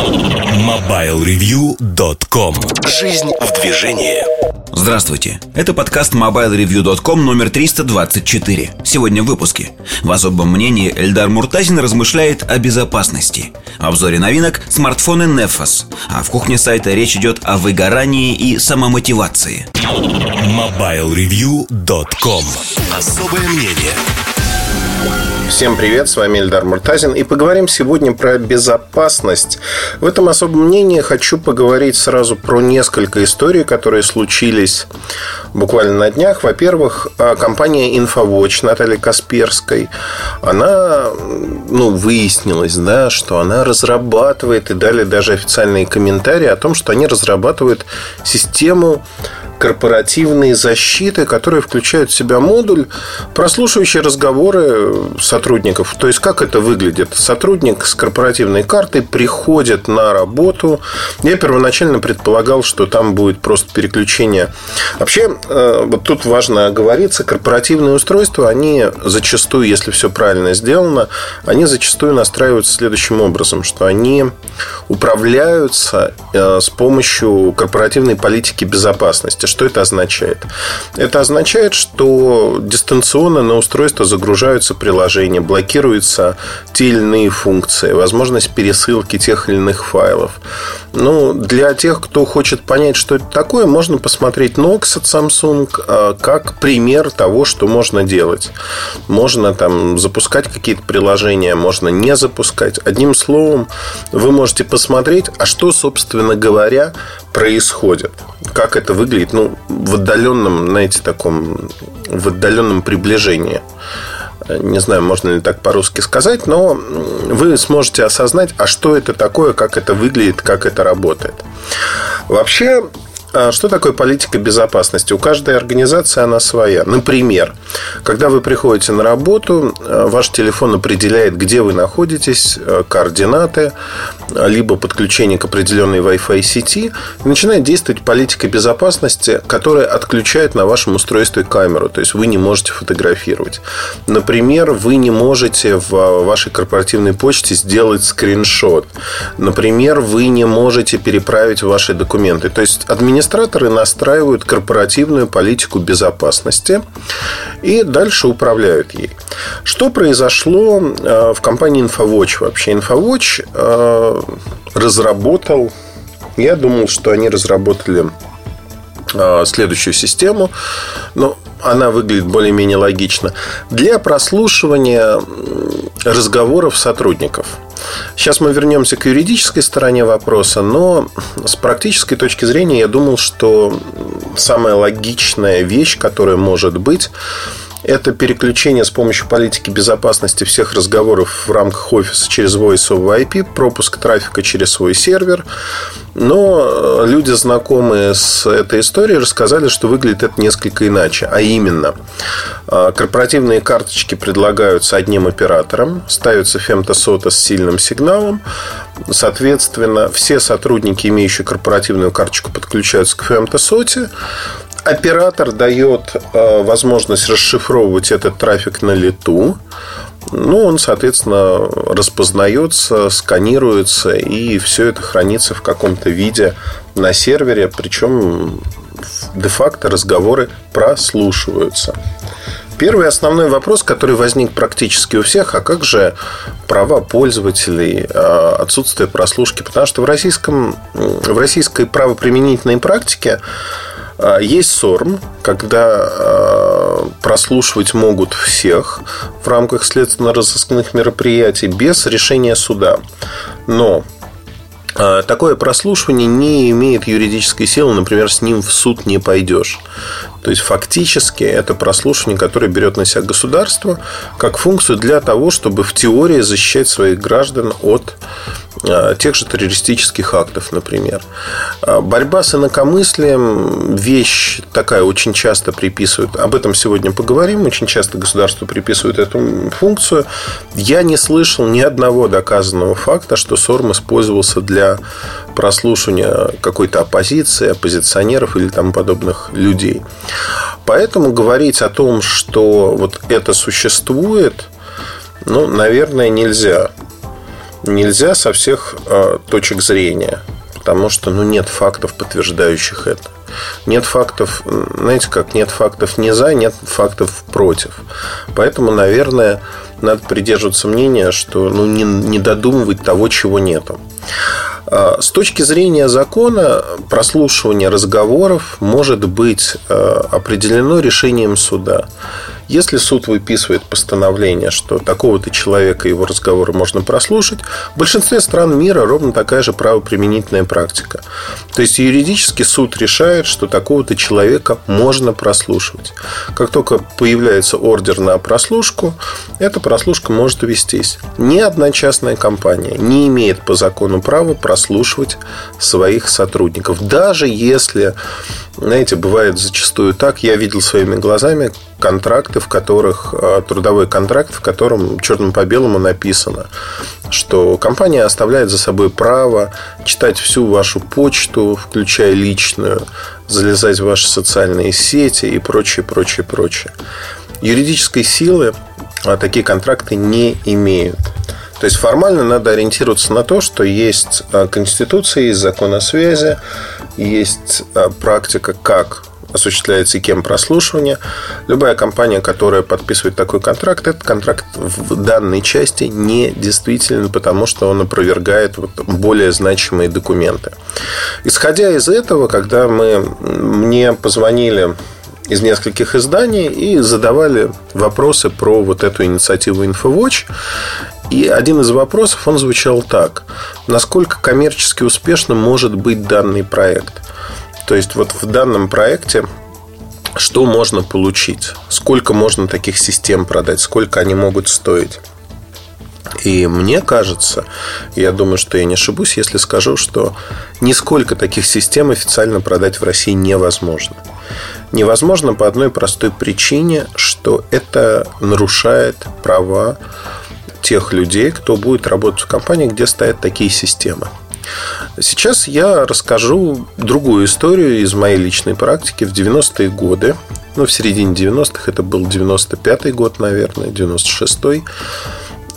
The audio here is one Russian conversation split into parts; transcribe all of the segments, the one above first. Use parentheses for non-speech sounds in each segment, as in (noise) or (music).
MobileReview.com Жизнь в движении. Здравствуйте, это подкаст MobileReview.com номер 324 Сегодня в выпуске. В особом мнении Эльдар Муртазин размышляет о безопасности. В обзоре новинок смартфоны Nefos. А в кухне сайта речь идет о выгорании и самомотивации. MobileReview.com Особое мнение Всем привет, с вами Эльдар Муртазин И поговорим сегодня про безопасность. В этом особом мнении хочу поговорить сразу про несколько историй, которые случились буквально на днях. Во-первых, компания InfoWatch Натальи Касперской Она, ну, выяснилось, да, что она разрабатывает И дали даже официальные комментарии о том, что они разрабатывают систему корпоративной защиты, которые включают в себя модуль, прослушивающий разговоры сотрудников. То есть, как это выглядит? Сотрудник с корпоративной картой приходит на работу. Я первоначально предполагал, что там будет просто переключение. Вообще, э, вот тут важно оговориться, корпоративные устройства, они зачастую, если все правильно сделано, они зачастую настраиваются следующим образом, что они управляются э, с помощью корпоративной политики безопасности. Что это означает? Это означает, что дистанционно на устройство загружаются приложения, блокируются те или иные функции, возможность пересылки тех или иных файлов. Ну, для тех, кто хочет понять, что это такое, можно посмотреть Nox от Samsung а, как пример того, что можно делать. Можно там запускать какие-то приложения, можно не запускать. Одним словом, вы можете посмотреть, а что, собственно говоря, происходит. Как это выглядит, ну, в отдаленном, знаете, таком, в отдаленном приближении. Не знаю, можно ли так по-русски сказать, но вы сможете осознать, а что это такое, как это выглядит, как это работает. Вообще, что такое политика безопасности? У каждой организации она своя. Например, когда вы приходите на работу, э, ваш телефон определяет, где вы находитесь, э, координаты, либо подключение к определенной Wi-Fi сети, начинает действовать политика безопасности, которая отключает на вашем устройстве камеру. То есть вы не можете фотографировать. Например, вы не можете в вашей корпоративной почте сделать скриншот. Например, вы не можете переправить ваши документы. То есть администрация администраторы настраивают корпоративную политику безопасности и дальше управляют ей. Что произошло э, в компании InfoWatch вообще? InfoWatch э, разработал, я думал, что они разработали э, следующую систему, но она выглядит более-менее логично, для прослушивания разговоров сотрудников – Сейчас мы вернемся к юридической стороне вопроса, но с практической точки зрения я думал, что самая логичная вещь, которая может быть, это переключение с помощью политики безопасности всех разговоров в рамках офиса через Voice over IP, пропуск трафика через свой сервер. Но люди, знакомые с этой историей, рассказали, что выглядит это несколько иначе. А именно, а, корпоративные карточки предлагаются одним оператором, ставится фемтосота с сильным сигналом. Соответственно, все сотрудники, имеющие корпоративную карточку, подключаются к фемтосоте оператор дает э, возможность расшифровывать этот трафик на лету. Ну, он, соответственно, распознается, сканируется, и все это хранится в каком-то виде на сервере, причем де-факто разговоры прослушиваются. Первый основной вопрос, который возник практически у всех, а как же права пользователей, э, отсутствие прослушки? Потому что в, российском, в российской правоприменительной практике есть СОРМ, когда а, прослушивать могут всех в рамках следственно-розыскных мероприятий без решения суда. Но а, Такое прослушивание не имеет юридической силы, например, с ним в суд не пойдешь. То есть фактически это прослушивание, которое берет на себя государство как функцию для того, чтобы в теории защищать своих граждан от а, тех же террористических актов, например. А, борьба с инакомыслием – вещь такая, очень часто приписывают. Об этом сегодня поговорим. Очень часто государство приписывает эту функцию. Я не слышал ни одного доказанного факта, что СОРМ использовался для прослушивания какой-то оппозиции, оппозиционеров или тому подобных людей. Поэтому говорить о том, что вот это существует, ну, наверное, нельзя. нельзя со всех э, точек зрения, потому что ну, нет фактов, подтверждающих это. Нет фактов, знаете как, нет фактов не за, нет фактов против. Поэтому, наверное, надо придерживаться мнения, что ну, не, не додумывать того, чего нету. А, с точки зрения закона, прослушивание разговоров может быть а, определено решением суда. Если суд выписывает постановление, что такого-то человека его разговоры можно прослушать, в большинстве стран мира ровно такая же правоприменительная практика. То есть юридически суд решает, что такого-то человека можно прослушивать. Как только появляется ордер на прослушку, эта прослушка может вестись. Ни одна частная компания не имеет по закону права прослушивать своих сотрудников. Даже если, знаете, бывает зачастую так, я видел своими глазами контракты, в которых а, трудовой контракт, в котором черным по белому написано, что компания оставляет за собой право читать всю вашу почту, включая личную, залезать в ваши социальные сети и прочее, прочее, прочее. Юридической силы а, такие контракты не имеют. То есть формально надо ориентироваться на то, что есть а, Конституция, есть закон о связи, есть практика, как осуществляется и кем прослушивание. Любая компания, которая подписывает такой контракт, этот контракт в данной части не действителен, потому что он опровергает более значимые документы. Исходя из этого, когда мы, мне позвонили из нескольких изданий и задавали вопросы про вот эту инициативу InfoWatch. И один из вопросов, он звучал так. Насколько коммерчески успешным может быть данный проект? То есть вот в данном проекте что можно получить, сколько можно таких систем продать, сколько они могут стоить. И мне кажется, я думаю, что я не ошибусь, если скажу, что нисколько таких систем официально продать в России невозможно. Невозможно по одной простой причине, что это нарушает права тех людей, кто будет работать в компании, где стоят такие системы. Сейчас я расскажу другую историю из моей личной практики в 90-е годы. Ну, в середине 90-х, это был 95-й год, наверное, 96-й.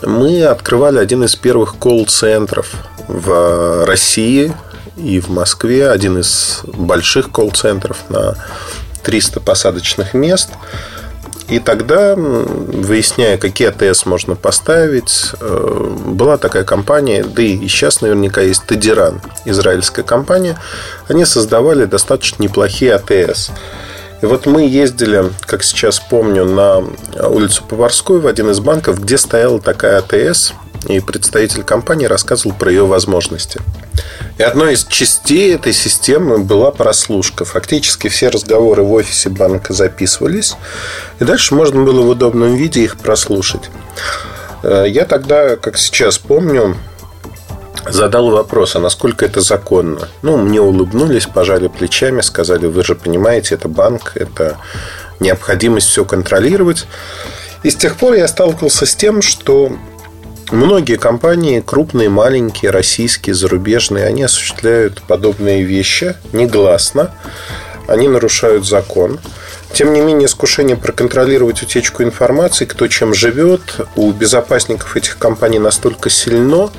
Мы открывали один из первых колл-центров в России и в Москве. Один из больших колл-центров на 300 посадочных мест – и тогда, выясняя, какие АТС можно поставить, э, была такая компания, да и сейчас наверняка есть Тедиран, израильская компания. Они создавали достаточно неплохие АТС. И вот мы ездили, как сейчас помню, на улицу Поварскую в один из банков, где стояла такая АТС, и представитель компании рассказывал про ее возможности. И одной из частей этой системы была прослушка. Фактически все разговоры в офисе банка записывались, и дальше можно было в удобном виде их прослушать. Э, я тогда, как сейчас помню, задал вопрос, а насколько это законно? Ну, мне улыбнулись, пожали плечами, сказали, вы же понимаете, это банк, это необходимость все контролировать. И с тех пор я сталкивался с тем, что Многие компании, крупные, маленькие, российские, зарубежные, они осуществляют подобные вещи негласно. Они нарушают закон. Тем не менее, искушение проконтролировать утечку информации, кто чем живет, у безопасников этих компаний настолько сильно,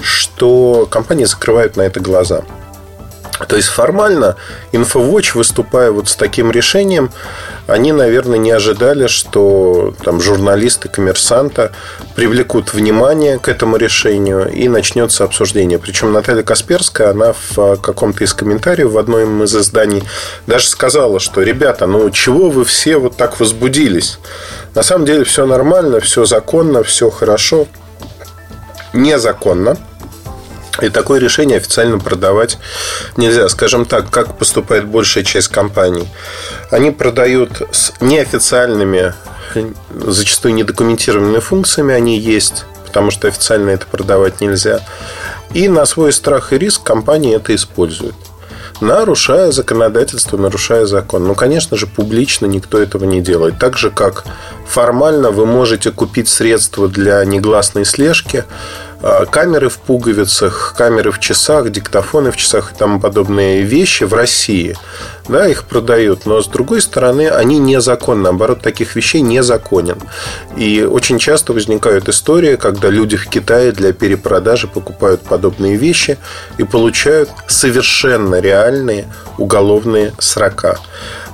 что компании закрывают на это глаза. То есть формально InfoWatch, выступая вот с таким решением, они, наверное, не ожидали, что там журналисты коммерсанта привлекут внимание к этому решению и начнется обсуждение. Причем Наталья Касперская, она в каком-то из комментариев в одном из изданий даже сказала, что ребята, ну чего вы все вот так возбудились? На самом деле все нормально, все законно, все хорошо. Незаконно и такое решение официально продавать нельзя. Скажем так, как поступает большая часть компаний. Они продают с неофициальными, зачастую недокументированными функциями, они есть, потому что официально это продавать нельзя. И на свой страх и риск компании это используют нарушая законодательство, нарушая закон. Ну, конечно же, публично никто этого не делает. Так же, как формально вы можете купить средства для негласной слежки камеры в пуговицах, камеры в часах, диктофоны в часах и тому подобные вещи в России. Да, их продают, но с другой стороны, они незаконны. Наоборот, таких вещей незаконен. И очень часто возникают истории, когда люди в Китае для перепродажи покупают подобные вещи и получают совершенно реальные уголовные срока.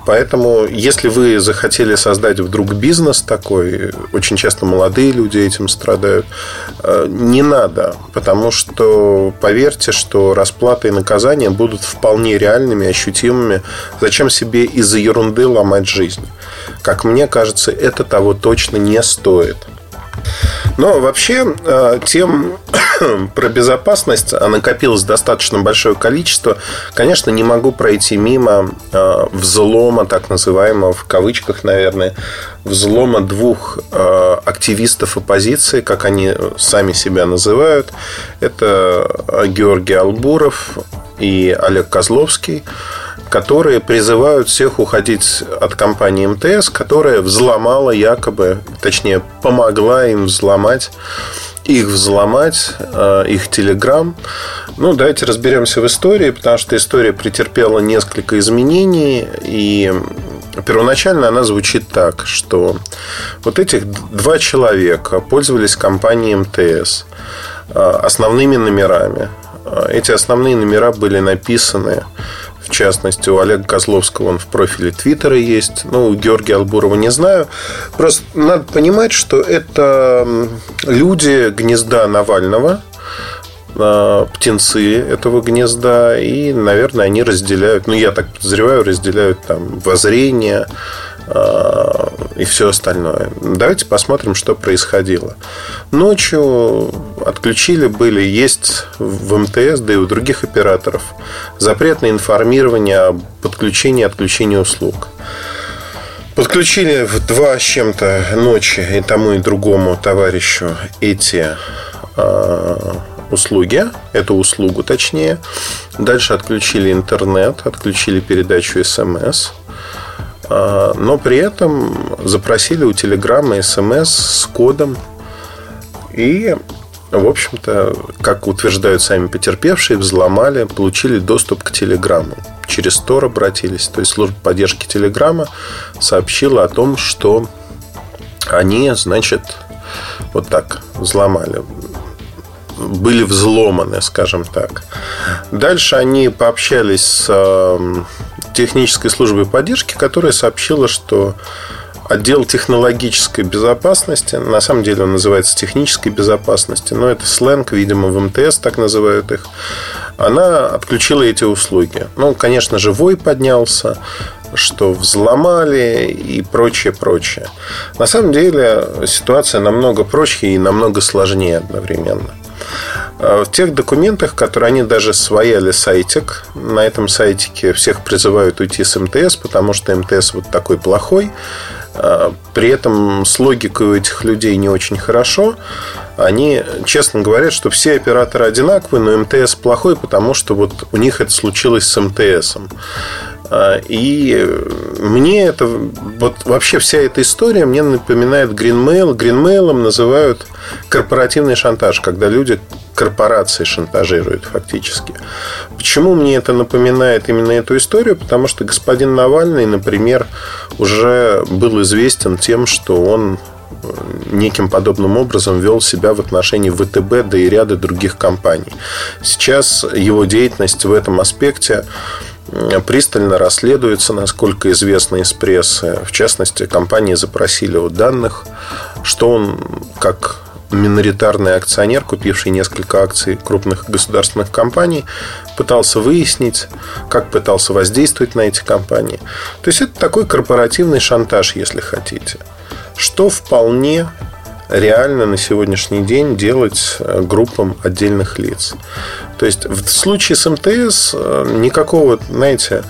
Поэтому, если вы захотели создать вдруг бизнес такой, очень часто молодые люди этим страдают, э, не надо, потому что поверьте, что расплата и наказания будут вполне реальными, ощутимыми. Зачем себе из-за ерунды ломать жизнь? Как мне кажется, это того точно не стоит. Но вообще э, про безопасность а накопилось достаточно большое количество. Конечно, не могу пройти мимо э, взлома, так называемого, в кавычках, наверное, взлома двух э, активистов оппозиции, как они сами себя называют. Это Георгий Албуров и Олег Козловский которые призывают всех уходить от компании МТС, которая взломала якобы, точнее, помогла им взломать их взломать, э, их телеграм. Ну, давайте разберемся в истории, потому что история претерпела несколько изменений, и первоначально она звучит так, что вот этих два человека пользовались компанией МТС э, основными номерами. Э, эти основные номера были написаны в частности, у Олега Козловского он в профиле Твиттера есть. Ну, у Георгия Албурова не знаю. Просто надо понимать, что это люди гнезда Навального, а, птенцы этого гнезда, и, наверное, они разделяют, ну, я так подозреваю, разделяют там воззрение, и все остальное. Давайте посмотрим, что происходило. Ночью отключили были, есть в МТС, да и у других операторов запрет на информирование о подключении и отключении услуг. Подключили в два с чем-то ночи и тому и другому товарищу эти э, услуги, эту услугу точнее. Дальше отключили интернет, отключили передачу смс. А, но при этом запросили у Телеграма смс с кодом. И, в общем-то, как утверждают сами потерпевшие, взломали, получили доступ к Телеграму. Через Тор обратились. То есть служба поддержки Телеграма сообщила о том, что они, значит, вот так взломали были взломаны, скажем так. Дальше они пообщались с эм, технической службой поддержки, которая сообщила, что отдел технологической безопасности, на самом деле он называется технической безопасности, но это сленг, видимо, в МТС так называют их, она отключила эти услуги. Ну, конечно же, вой поднялся, что взломали и прочее, прочее. На самом деле ситуация намного проще и намного сложнее одновременно. А в тех документах, которые они даже свояли сайтик, на этом сайтике всех призывают уйти с МТС, потому что МТС вот такой плохой. А при этом с логикой у этих людей не очень хорошо. Они честно говорят, что все операторы одинаковые, но МТС плохой, потому что вот у них это случилось с МТСом. А, и мне это вот вообще вся эта история мне напоминает Greenmail. Greenmail называют корпоративный шантаж, когда люди корпорации шантажируют фактически. Почему мне это напоминает именно эту историю? Потому что господин Навальный, например, уже был известен тем, что он э, неким подобным образом вел себя в отношении ВТБ, да и ряда других компаний. Сейчас его деятельность в этом аспекте пристально расследуется, насколько известно из прессы. В частности, компании запросили у данных, что он, как миноритарный акционер, купивший несколько акций крупных государственных компаний, пытался выяснить, как пытался воздействовать на эти компании. То есть это такой корпоративный шантаж, если хотите. Что вполне реально на сегодняшний день делать э, группам отдельных лиц. То есть в случае с МТС э, никакого, знаете,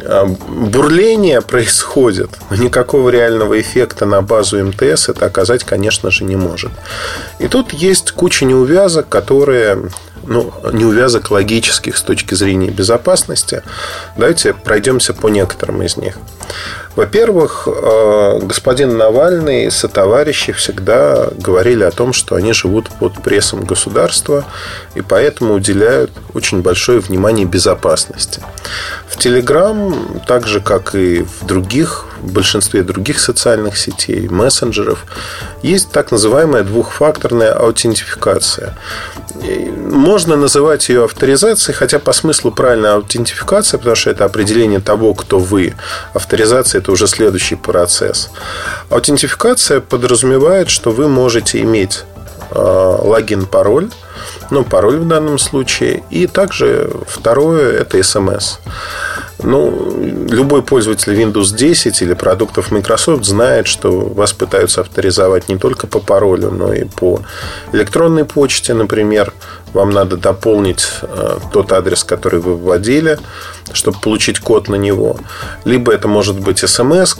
э, бурления (laughs) происходит, никакого реального эффекта на базу МТС это оказать, конечно же, не может. И тут есть куча неувязок, которые ну, неувязок логических с точки зрения безопасности. Давайте пройдемся по некоторым из них. Во-первых, э, господин Навальный и сотоварищи всегда говорили о том, что они живут под прессом государства и поэтому уделяют очень большое внимание безопасности. В Телеграм, так же как и в других, в большинстве других социальных сетей, мессенджеров, есть так называемая двухфакторная аутентификация. Можно называть ее авторизацией, хотя по смыслу правильная аутентификация, потому что это определение того, кто вы. Авторизация – это уже следующий процесс. Аутентификация подразумевает, что вы можете иметь э, логин, пароль, ну, пароль в данном случае. И также второе – это смс. Ну, любой пользователь Windows 10 или продуктов Microsoft знает, что вас пытаются авторизовать не только по паролю, но и по электронной почте, например. Вам надо дополнить э, тот адрес, который вы вводили, чтобы получить код на него. Либо это может быть смс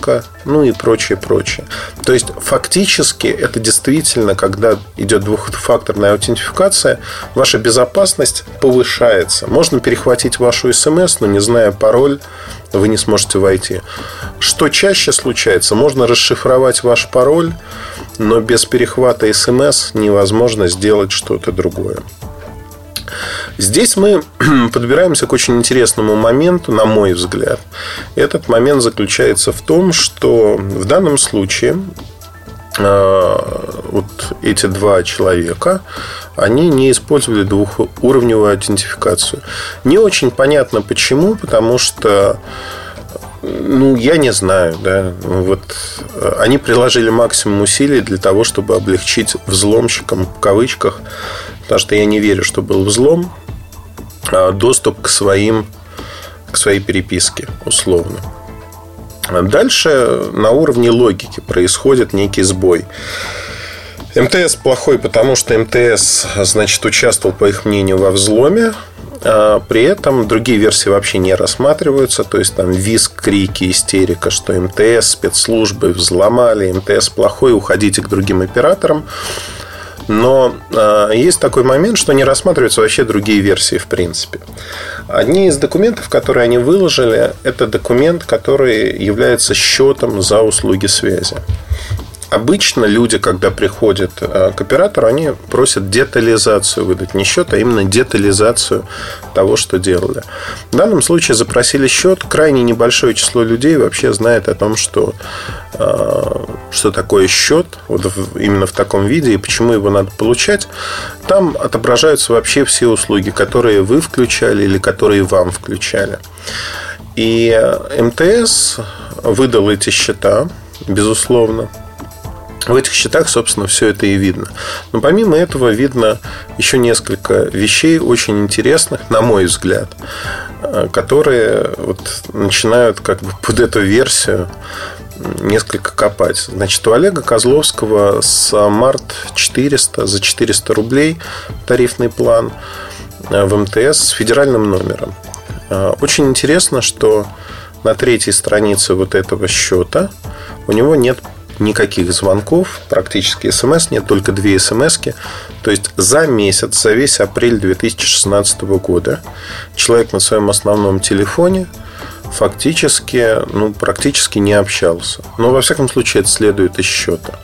ну и прочее, прочее. То есть, фактически, это действительно, когда идет двухфакторная аутентификация, ваша безопасность повышается. Можно перехватить вашу смс, но не зная пароль, вы не сможете войти. Что чаще случается? Можно расшифровать ваш пароль, но без перехвата смс невозможно сделать что-то другое. Здесь мы (clears throat) подбираемся к очень интересному моменту, на мой взгляд. Этот момент заключается в том, что в данном случае э, вот эти два человека, они не использовали двухуровневую аутентификацию. Не очень понятно почему, потому что ну, я не знаю, да. Вот э, они приложили максимум усилий для того, чтобы облегчить взломщикам в кавычках потому что я не верю, что был взлом, доступ к своим к своей переписке, условно. Дальше на уровне логики происходит некий сбой. МТС плохой, потому что МТС, значит, участвовал, по их мнению, во взломе. А при этом другие версии вообще не рассматриваются. То есть там виск, крики, истерика, что МТС, спецслужбы взломали, МТС плохой, уходите к другим операторам. Но э, есть такой момент, что не рассматриваются вообще другие версии в принципе. Одни из документов, которые они выложили, это документ, который является счетом за услуги связи. Обычно люди, когда приходят э, к оператору, они просят детализацию выдать. Не счет, а именно детализацию того, что делали. В данном случае запросили счет. Крайне небольшое число людей вообще знает о том, что, э, что такое счет вот именно в таком виде и почему его надо получать. Там отображаются вообще все услуги, которые вы включали или которые вам включали. И э, МТС выдал эти счета, безусловно. В этих счетах, собственно, все это и видно. Но помимо этого видно еще несколько вещей очень интересных, на мой взгляд, э, которые вот начинают как бы под эту версию несколько копать. Значит, у Олега Козловского с март 400 за 400 рублей тарифный план э, в МТС с федеральным номером. Э, очень интересно, что на третьей странице вот этого счета у него нет никаких звонков, практически смс нет, только две смс -ки. То есть за месяц, за весь апрель 2016 года человек на своем основном телефоне фактически, ну, практически не общался. Но, во всяком случае, это следует из счета.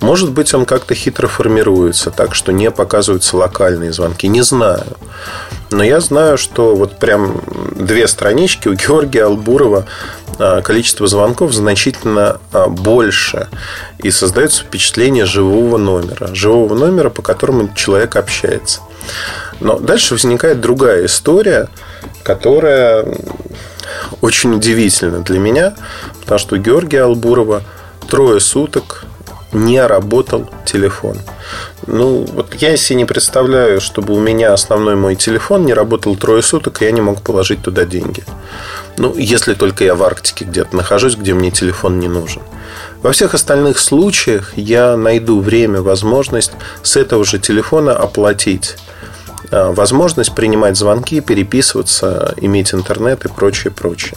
Может быть, он как-то хитро формируется, так что не показываются локальные звонки. Не знаю. Но я знаю, что вот прям две странички у Георгия Албурова количество звонков значительно а, больше. И создается впечатление живого номера. Живого номера, по которому человек общается. Но дальше возникает другая история, которая очень удивительна для меня, потому что у Георгия Албурова трое суток не работал телефон. Ну, вот я себе не представляю, чтобы у меня основной мой телефон не работал трое суток, и я не мог положить туда деньги. Ну, если только я в Арктике где-то нахожусь, где мне телефон не нужен. Во всех остальных случаях я найду время, возможность с этого же телефона оплатить а, возможность принимать звонки, переписываться, иметь интернет и прочее, прочее.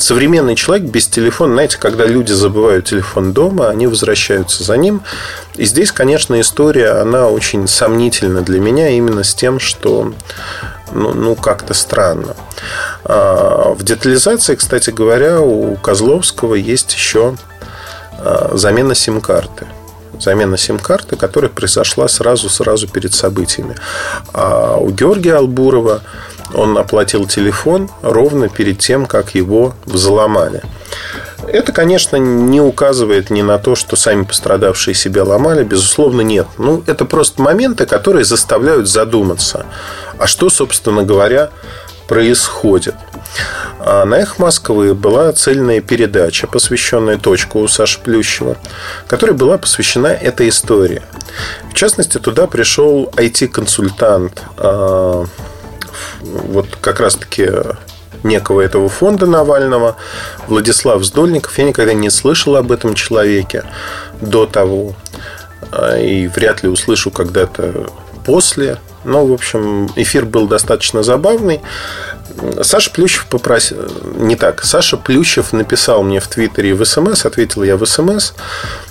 Современный человек без телефона, знаете, когда люди забывают телефон дома, они возвращаются за ним. И здесь, конечно, история, она очень сомнительна для меня именно с тем, что ну, ну как-то странно. А, в детализации, кстати говоря, у Козловского есть еще а, замена сим-карты замена сим-карты, которая произошла сразу-сразу перед событиями. А у Георгия Албурова он оплатил телефон ровно перед тем, как его взломали. Это, конечно, не указывает ни на то, что сами пострадавшие себя ломали. Безусловно, нет. Ну, это просто моменты, которые заставляют задуматься. А что, собственно говоря, происходит? А на «Эх Москвы» была цельная передача, посвященная точку у Саши Плющева, которая была посвящена этой истории. В частности, туда пришел IT-консультант, вот как раз-таки некого этого фонда Навального, Владислав Сдольников. Я никогда не слышал об этом человеке до того. А, и вряд ли услышу когда-то после. Но, в общем, эфир был достаточно забавный. Саша Плющев попросил... Не так. Саша Плющев написал мне в Твиттере в СМС, ответил я в СМС,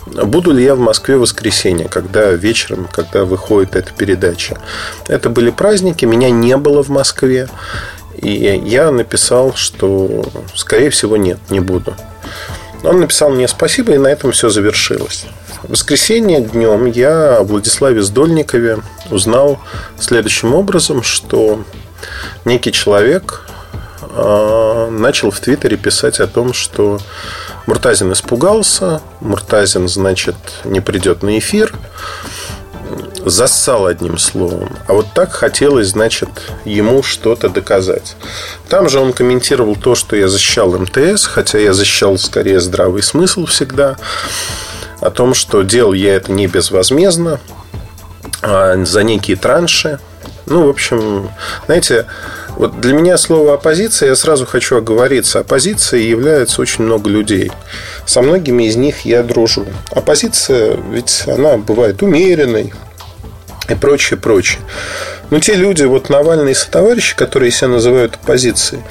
буду ли я в Москве в воскресенье, когда вечером, когда выходит эта передача. Это были праздники, меня не было в Москве. И я написал, что, скорее всего, нет, не буду. Он написал мне спасибо, и на этом все завершилось. Воскресенье днем я о Владиславе Сдольникове узнал следующим образом, что некий человек а, начал в Твиттере писать о том, что Муртазин испугался, Муртазин, значит, не придет на эфир, зассал одним словом. А вот так хотелось, значит, ему что-то доказать. Там же он комментировал то, что я защищал МТС, хотя я защищал скорее здравый смысл всегда, о том, что делал я это не безвозмездно, а за некие транши, ну, в общем, знаете, вот для меня слово оппозиция, я сразу хочу оговориться. Оппозицией является очень много людей. Со многими из них я дружу. Оппозиция, ведь она бывает умеренной и прочее, прочее. Но те люди, вот Навальный и сотоварищи, которые себя называют оппозицией,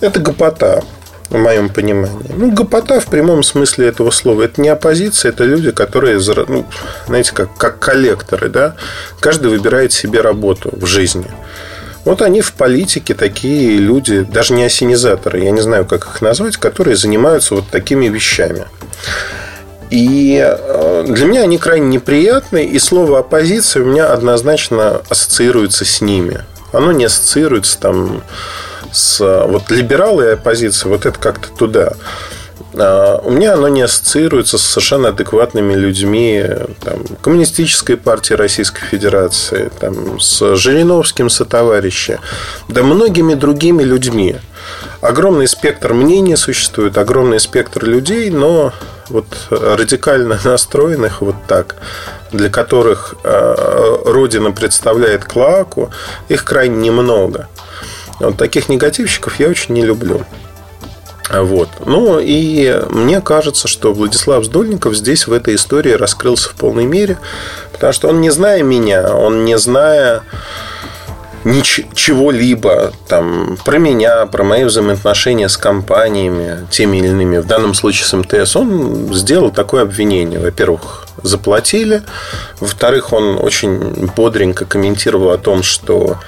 это гопота в моем понимании. Ну, гопота в прямом смысле этого слова. Это не оппозиция, это люди, которые, ну, знаете, как, как коллекторы, да? Каждый выбирает себе работу в жизни. Вот они в политике такие люди, даже не осенизаторы, я не знаю, как их назвать, которые занимаются вот такими вещами. И э, для меня они крайне неприятны, и слово оппозиция у меня однозначно ассоциируется с ними. Оно не ассоциируется там с вот либералы и оппозиция, вот это как-то туда. А, у меня оно не ассоциируется с совершенно адекватными людьми там, Коммунистической партии Российской Федерации, там, с Жириновским сотоварища, да многими другими людьми. Огромный спектр мнений существует, огромный спектр людей, но вот радикально (laughs) настроенных вот так, для которых э, Родина представляет клаку, их крайне немного. Вот таких негативщиков я очень не люблю. Вот. Ну и мне кажется, что Владислав Сдольников здесь в этой истории раскрылся в полной мере, потому что он не зная меня, он не зная ничего-либо там, про меня, про мои взаимоотношения с компаниями, теми или иными, в данном случае с МТС, он сделал такое обвинение. Во-первых, заплатили. Во-вторых, он очень бодренько комментировал о том, что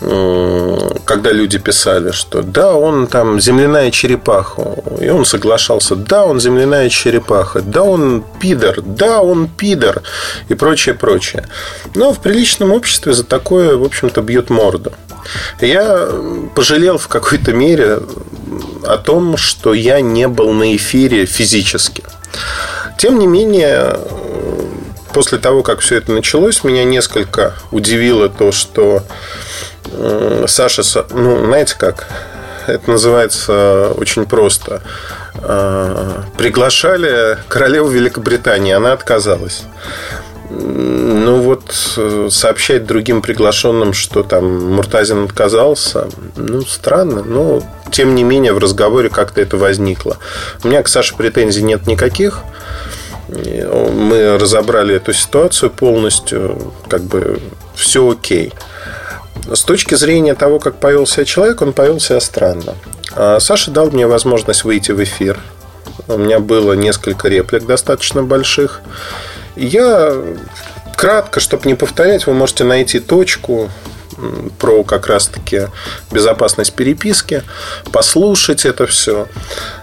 когда люди писали, что да, он там земляная черепаха, и он соглашался, да, он земляная черепаха, да, он пидор, да, он пидор, и прочее, прочее. Но в приличном обществе за такое, в общем-то, бьет морду. Я пожалел в какой-то мере о том, что я не был на эфире физически. Тем не менее, после того, как все это началось, меня несколько удивило то, что Саша, ну, знаете как, это называется очень просто. Э, приглашали королеву Великобритании, она отказалась. Ну вот э, сообщать другим приглашенным, что там Муртазин отказался, ну странно, но тем не менее в разговоре как-то это возникло. У меня к Саше претензий нет никаких. Мы разобрали эту ситуацию полностью, как бы все окей. С точки зрения того, как повел себя человек, он повел себя странно. А Саша дал мне возможность выйти в эфир. У меня было несколько реплик достаточно больших. Я кратко, чтобы не повторять, вы можете найти точку. про как раз-таки безопасность переписки, послушать это все.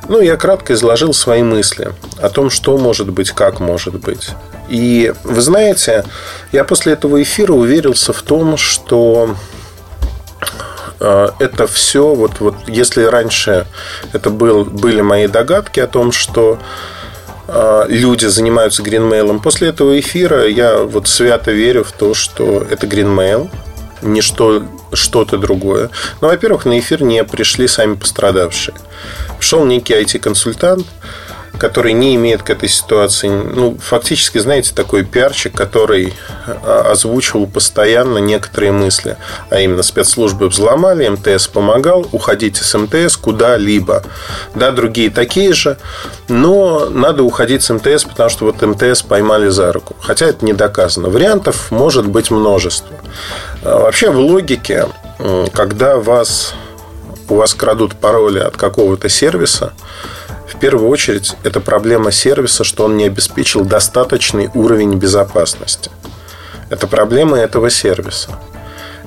Ну, я кратко изложил свои мысли о том, что может быть, как может быть. И вы знаете, я после этого эфира уверился в том, что это все, вот, вот если раньше это был, были мои догадки о том, что э, люди занимаются гринмейлом, после этого эфира я вот свято верю в то, что это гринмейл, не что, что-то другое. Но, во-первых, на эфир не пришли сами пострадавшие. Пришел некий IT-консультант, который не имеет к этой ситуации, ну, фактически, знаете, такой пиарчик, который а, озвучивал постоянно некоторые мысли, а именно спецслужбы взломали, МТС помогал, уходите с МТС куда-либо. Да, другие такие же, но надо уходить с МТС, потому что вот МТС поймали за руку. Хотя это не доказано. Вариантов может быть множество. А, вообще в логике, когда вас, у вас крадут пароли от какого-то сервиса, первую очередь, это проблема сервиса, что он не обеспечил достаточный уровень безопасности. Это проблема этого сервиса.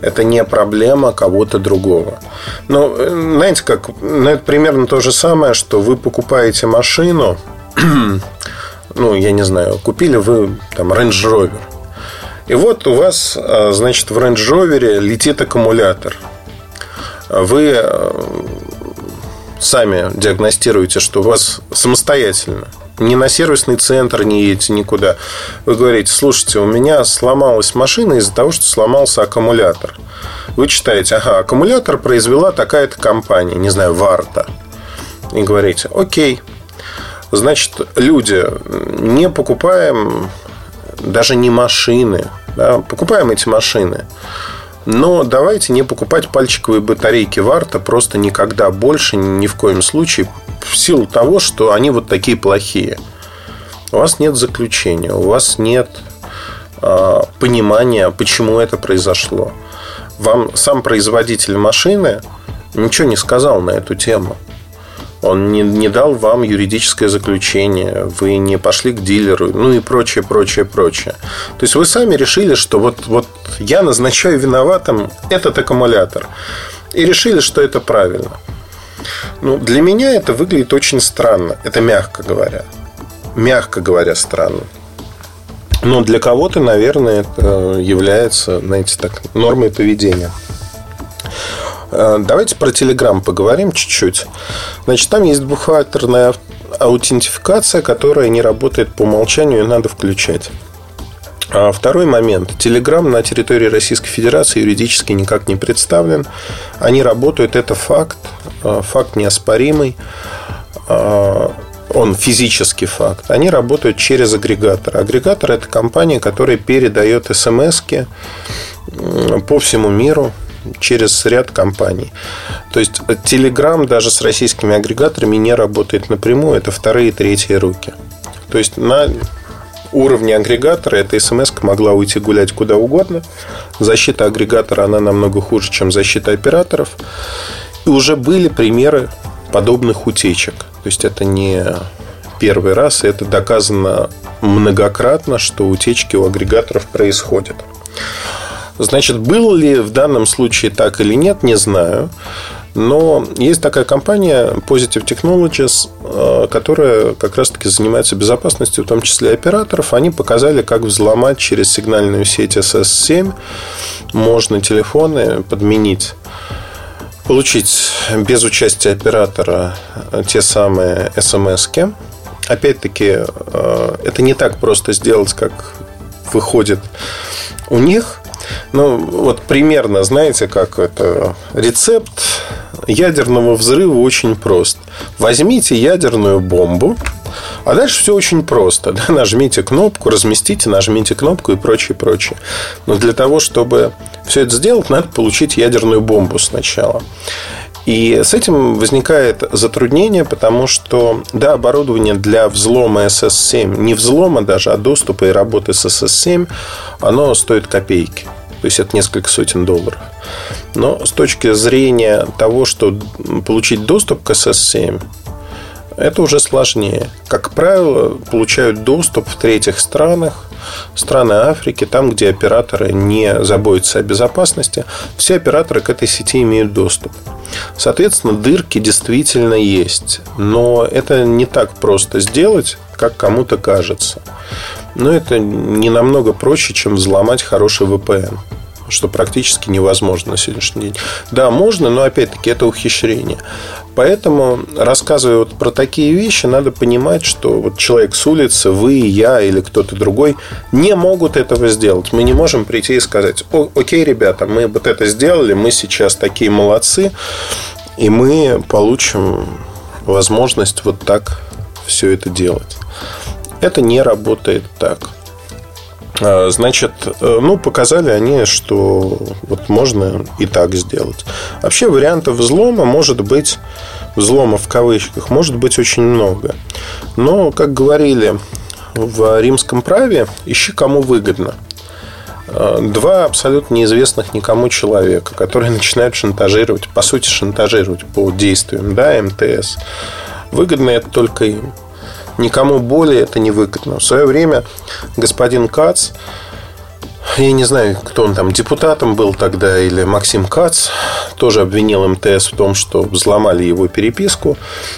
Это не проблема кого-то другого. Но, знаете, как, ну, это примерно то же самое, что вы покупаете машину, (clears throat) ну, я не знаю, купили вы там Range Rover. И вот у вас, а, значит, в Range Rover летит аккумулятор. Вы а, сами диагностируете, что у вас самостоятельно ни на сервисный центр не едете никуда. Вы говорите, слушайте, у меня сломалась машина из-за того, что сломался аккумулятор. Вы читаете, ага, аккумулятор произвела такая-то компания, не знаю, Варта. И говорите, окей, значит, люди, не покупаем даже не машины, да, покупаем эти машины. Но давайте не покупать пальчиковые батарейки Варта просто никогда больше, ни в коем случае, в силу того, что они вот такие плохие. У вас нет заключения, у вас нет э, понимания, почему это произошло. Вам сам производитель машины ничего не сказал на эту тему. Он не, не дал вам юридическое заключение, вы не пошли к дилеру, ну и прочее, прочее, прочее. То есть вы сами решили, что вот, вот я назначаю виноватым этот аккумулятор. И решили, что это правильно. Ну, для меня это выглядит очень странно. Это мягко говоря. Мягко говоря, странно. Но для кого-то, наверное, это является, знаете, так, нормой поведения. Э, давайте про Telegram поговорим чуть-чуть. Значит, там есть двухфакторная аутентификация, которая не работает по умолчанию, и надо включать. А второй момент. Telegram на территории Российской Федерации юридически никак не представлен. Они работают, это факт, э, факт неоспоримый. Э, он физический факт. Они работают через агрегатор. Агрегатор – это компания, которая передает смс по всему миру через ряд компаний. То есть Telegram даже с российскими агрегаторами не работает напрямую, это вторые и третьи руки. То есть на уровне агрегатора эта смс могла уйти гулять куда угодно. Защита агрегатора, она намного хуже, чем защита операторов. И уже были примеры подобных утечек. То есть это не первый раз, и это доказано многократно, что утечки у агрегаторов происходят. Значит, был ли в данном случае так или нет, не знаю. Но есть такая компания Positive Technologies, э, которая как раз-таки занимается безопасностью, в том числе операторов. Они показали, как взломать через сигнальную сеть SS7 можно телефоны подменить получить без участия оператора те самые смс -ки. Опять-таки, э, это не так просто сделать, как выходит у них. Ну, вот примерно, знаете, как это рецепт ядерного взрыва очень прост. Возьмите ядерную бомбу, а дальше все очень просто. (laughs) Да? Нажмите кнопку, разместите, нажмите кнопку и прочее, прочее. Но для того, чтобы все это сделать, надо получить ядерную бомбу сначала. И с этим возникает затруднение, потому что, да, оборудование для взлома SS7, не взлома даже, а доступа и работы с SS7, оно стоит копейки. То есть это несколько сотен долларов. Но с точки зрения того, что получить доступ к SS7, это уже сложнее. Как правило, получают доступ в третьих странах страны Африки, там, где операторы не заботятся о безопасности, все операторы к этой сети имеют доступ. Соответственно, дырки действительно есть. Но это не так просто сделать, как кому-то кажется. Но это не намного проще, чем взломать хороший VPN что практически невозможно на сегодняшний день. Да, можно, но опять-таки это ухищрение. Поэтому, рассказывая вот про такие вещи, надо понимать, что вот человек с улицы, вы, я или кто-то другой не могут этого сделать. Мы не можем прийти и сказать, окей, ребята, мы вот это сделали, мы сейчас такие молодцы, и мы получим возможность вот так все это делать. Это не работает так. А, значит, э, ну, показали они, что вот можно и так сделать. Вообще вариантов взлома может быть, взлома в кавычках, может быть очень много. Но, как говорили в римском праве, ищи кому выгодно. А, два абсолютно неизвестных никому человека, которые (laughs) начинают шантажировать, по сути, шантажировать по действиям да, МТС. Выгодно это только им никому более это не выгодно. В свое время господин Кац, я не знаю, кто он там, депутатом был тогда, или Максим Кац, тоже обвинил МТС в том, что взломали его переписку.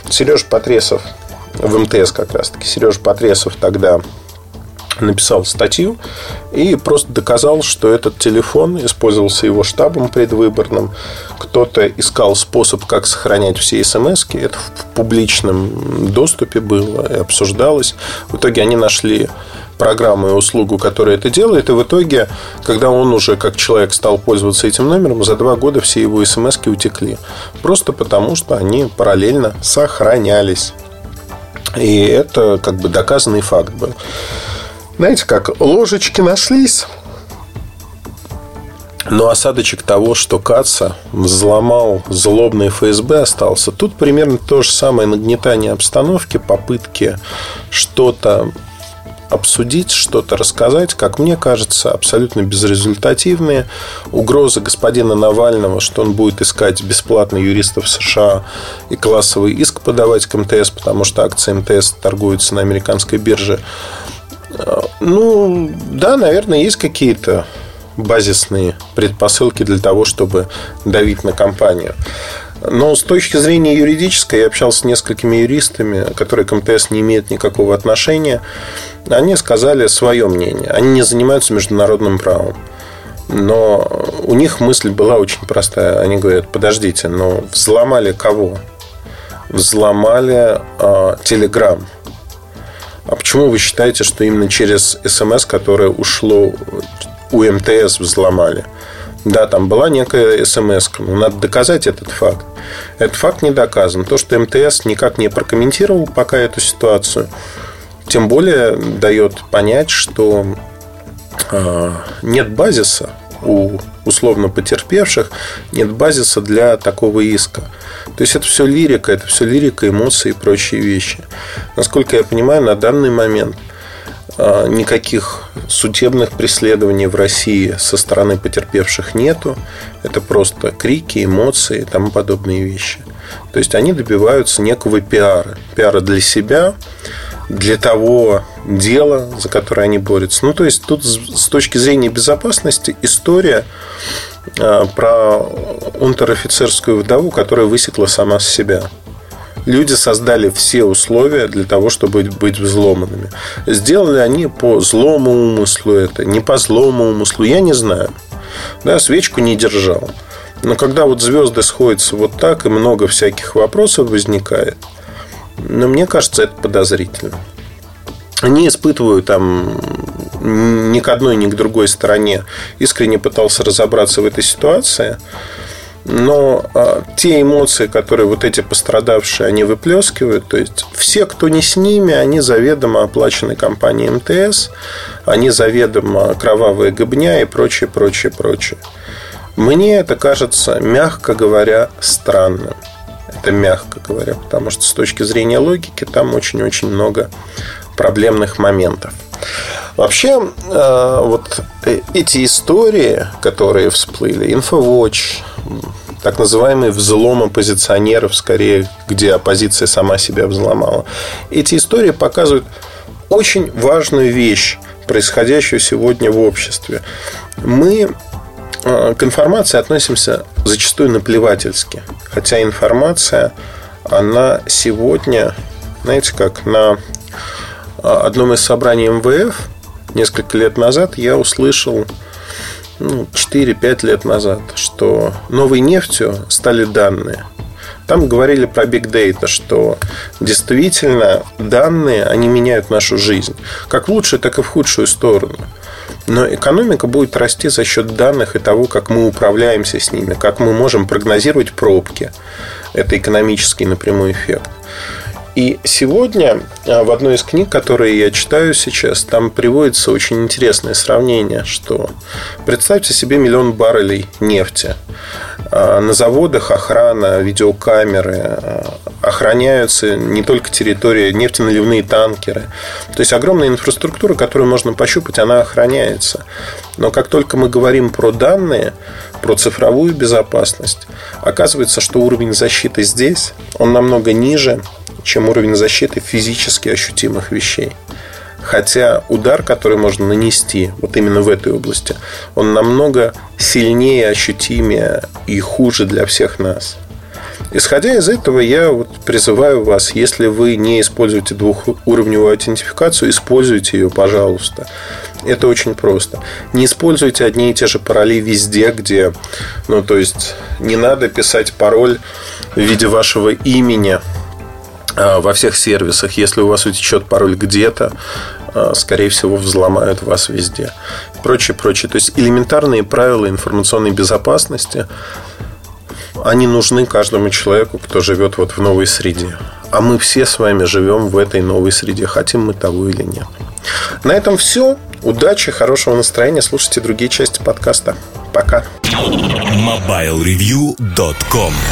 Сереж Потресов, в МТС как раз-таки, Сереж Потресов тогда написал статью и просто доказал, что этот телефон использовался его штабом предвыборным. Кто-то искал способ, как сохранять все смс -ки. Это в публичном доступе было и обсуждалось. В итоге они нашли программу и услугу, которая это делает. И в итоге, когда он уже как человек стал пользоваться этим номером, за два года все его смс утекли. Просто потому, что они параллельно сохранялись. И это как бы доказанный факт был. Знаете, как ложечки нашлись, но осадочек того, что Каца взломал злобный ФСБ остался. Тут примерно то же самое нагнетание обстановки, попытки что-то обсудить, что-то рассказать, как мне кажется, абсолютно безрезультативные. Угрозы господина Навального, что он будет искать бесплатно юристов США и классовый иск подавать к МТС, потому что акции МТС торгуются на американской бирже, ну, да, наверное, есть какие-то базисные предпосылки для того, чтобы давить на компанию. Но с точки зрения юридической, я общался с несколькими юристами, которые к МТС не имеют никакого отношения. Они сказали свое мнение. Они не занимаются международным правом. Но у них мысль была очень простая. Они говорят, подождите, но взломали кого? Взломали э, Telegram. А почему вы считаете, что именно через СМС, которое ушло у МТС, взломали? Да, там была некая СМС, но надо доказать этот факт. Этот факт не доказан. То, что МТС никак не прокомментировал пока эту ситуацию, тем более дает понять, что э, нет базиса у условно потерпевших, нет базиса для такого иска. То есть это все лирика, это все лирика, эмоции и прочие вещи. Насколько я понимаю, на данный момент а, никаких судебных преследований в России со стороны потерпевших нету. Это просто крики, эмоции и тому подобные вещи. То есть они добиваются некого пиара. Пиара для себя, для того дела, за которое они борются. Ну, то есть тут с точки зрения безопасности история а, про унтер-офицерскую вдову, которая высекла сама с себя. Люди создали все условия для того, чтобы быть взломанными. Сделали они по злому умыслу это, не по злому умыслу, я не знаю. Да, свечку не держал. Но когда вот звезды сходятся вот так, и много всяких вопросов возникает, но мне кажется, это подозрительно. Не испытываю там ни к одной, ни к другой стороне. Искренне пытался разобраться в этой ситуации. Но а, те эмоции, которые вот эти пострадавшие, они выплескивают, то есть все, кто не с ними, они заведомо оплачены компанией МТС, они заведомо кровавые гобня и прочее, прочее, прочее. Мне это кажется, мягко говоря, странным. Это мягко говоря, потому что с точки зрения логики там очень-очень много проблемных моментов. Вообще, э, вот эти истории, которые всплыли, InfoWatch, так называемый взлом оппозиционеров, скорее, где оппозиция сама себя взломала, эти истории показывают очень важную вещь происходящую сегодня в обществе. Мы к информации относимся зачастую наплевательски. Хотя информация, она сегодня, знаете как, на одном из собраний МВФ несколько лет назад я услышал ну, 4-5 лет назад, что новой нефтью стали данные. Там говорили про Big Data, что действительно данные, они меняют нашу жизнь. Как в лучшую, так и в худшую сторону. Но экономика будет расти за счет данных и того, как мы управляемся с ними, как мы можем прогнозировать пробки. Это экономический напрямую эффект. И сегодня а, в одной из книг, которые я читаю сейчас, там приводится очень интересное сравнение, что представьте себе миллион баррелей нефти. А, на заводах охрана, видеокамеры, а, охраняются не только территории, нефтеналивные танкеры. То есть огромная инфраструктура, которую можно пощупать, она охраняется. Но как только мы говорим про данные, про цифровую безопасность, оказывается, что уровень защиты здесь, он намного ниже, чем уровень защиты физически ощутимых вещей. Хотя удар, который можно нанести вот именно в этой области, он намного сильнее, ощутимее и хуже для всех нас. Исходя из этого, я вот призываю вас, если вы не используете двухуровневую аутентификацию, используйте ее, пожалуйста. Это очень просто. Не используйте одни и те же пароли везде, где, ну, то есть, не надо писать пароль в виде вашего имени во всех сервисах. Если у вас утечет пароль где-то, а, скорее всего, взломают вас везде. Прочее, прочее. То есть элементарные правила информационной безопасности, они нужны каждому человеку, кто живет вот в новой среде. А мы все с вами живем в этой новой среде, хотим мы того или нет. На этом все. Удачи, хорошего настроения. Слушайте другие части подкаста. Пока. MobileReview.com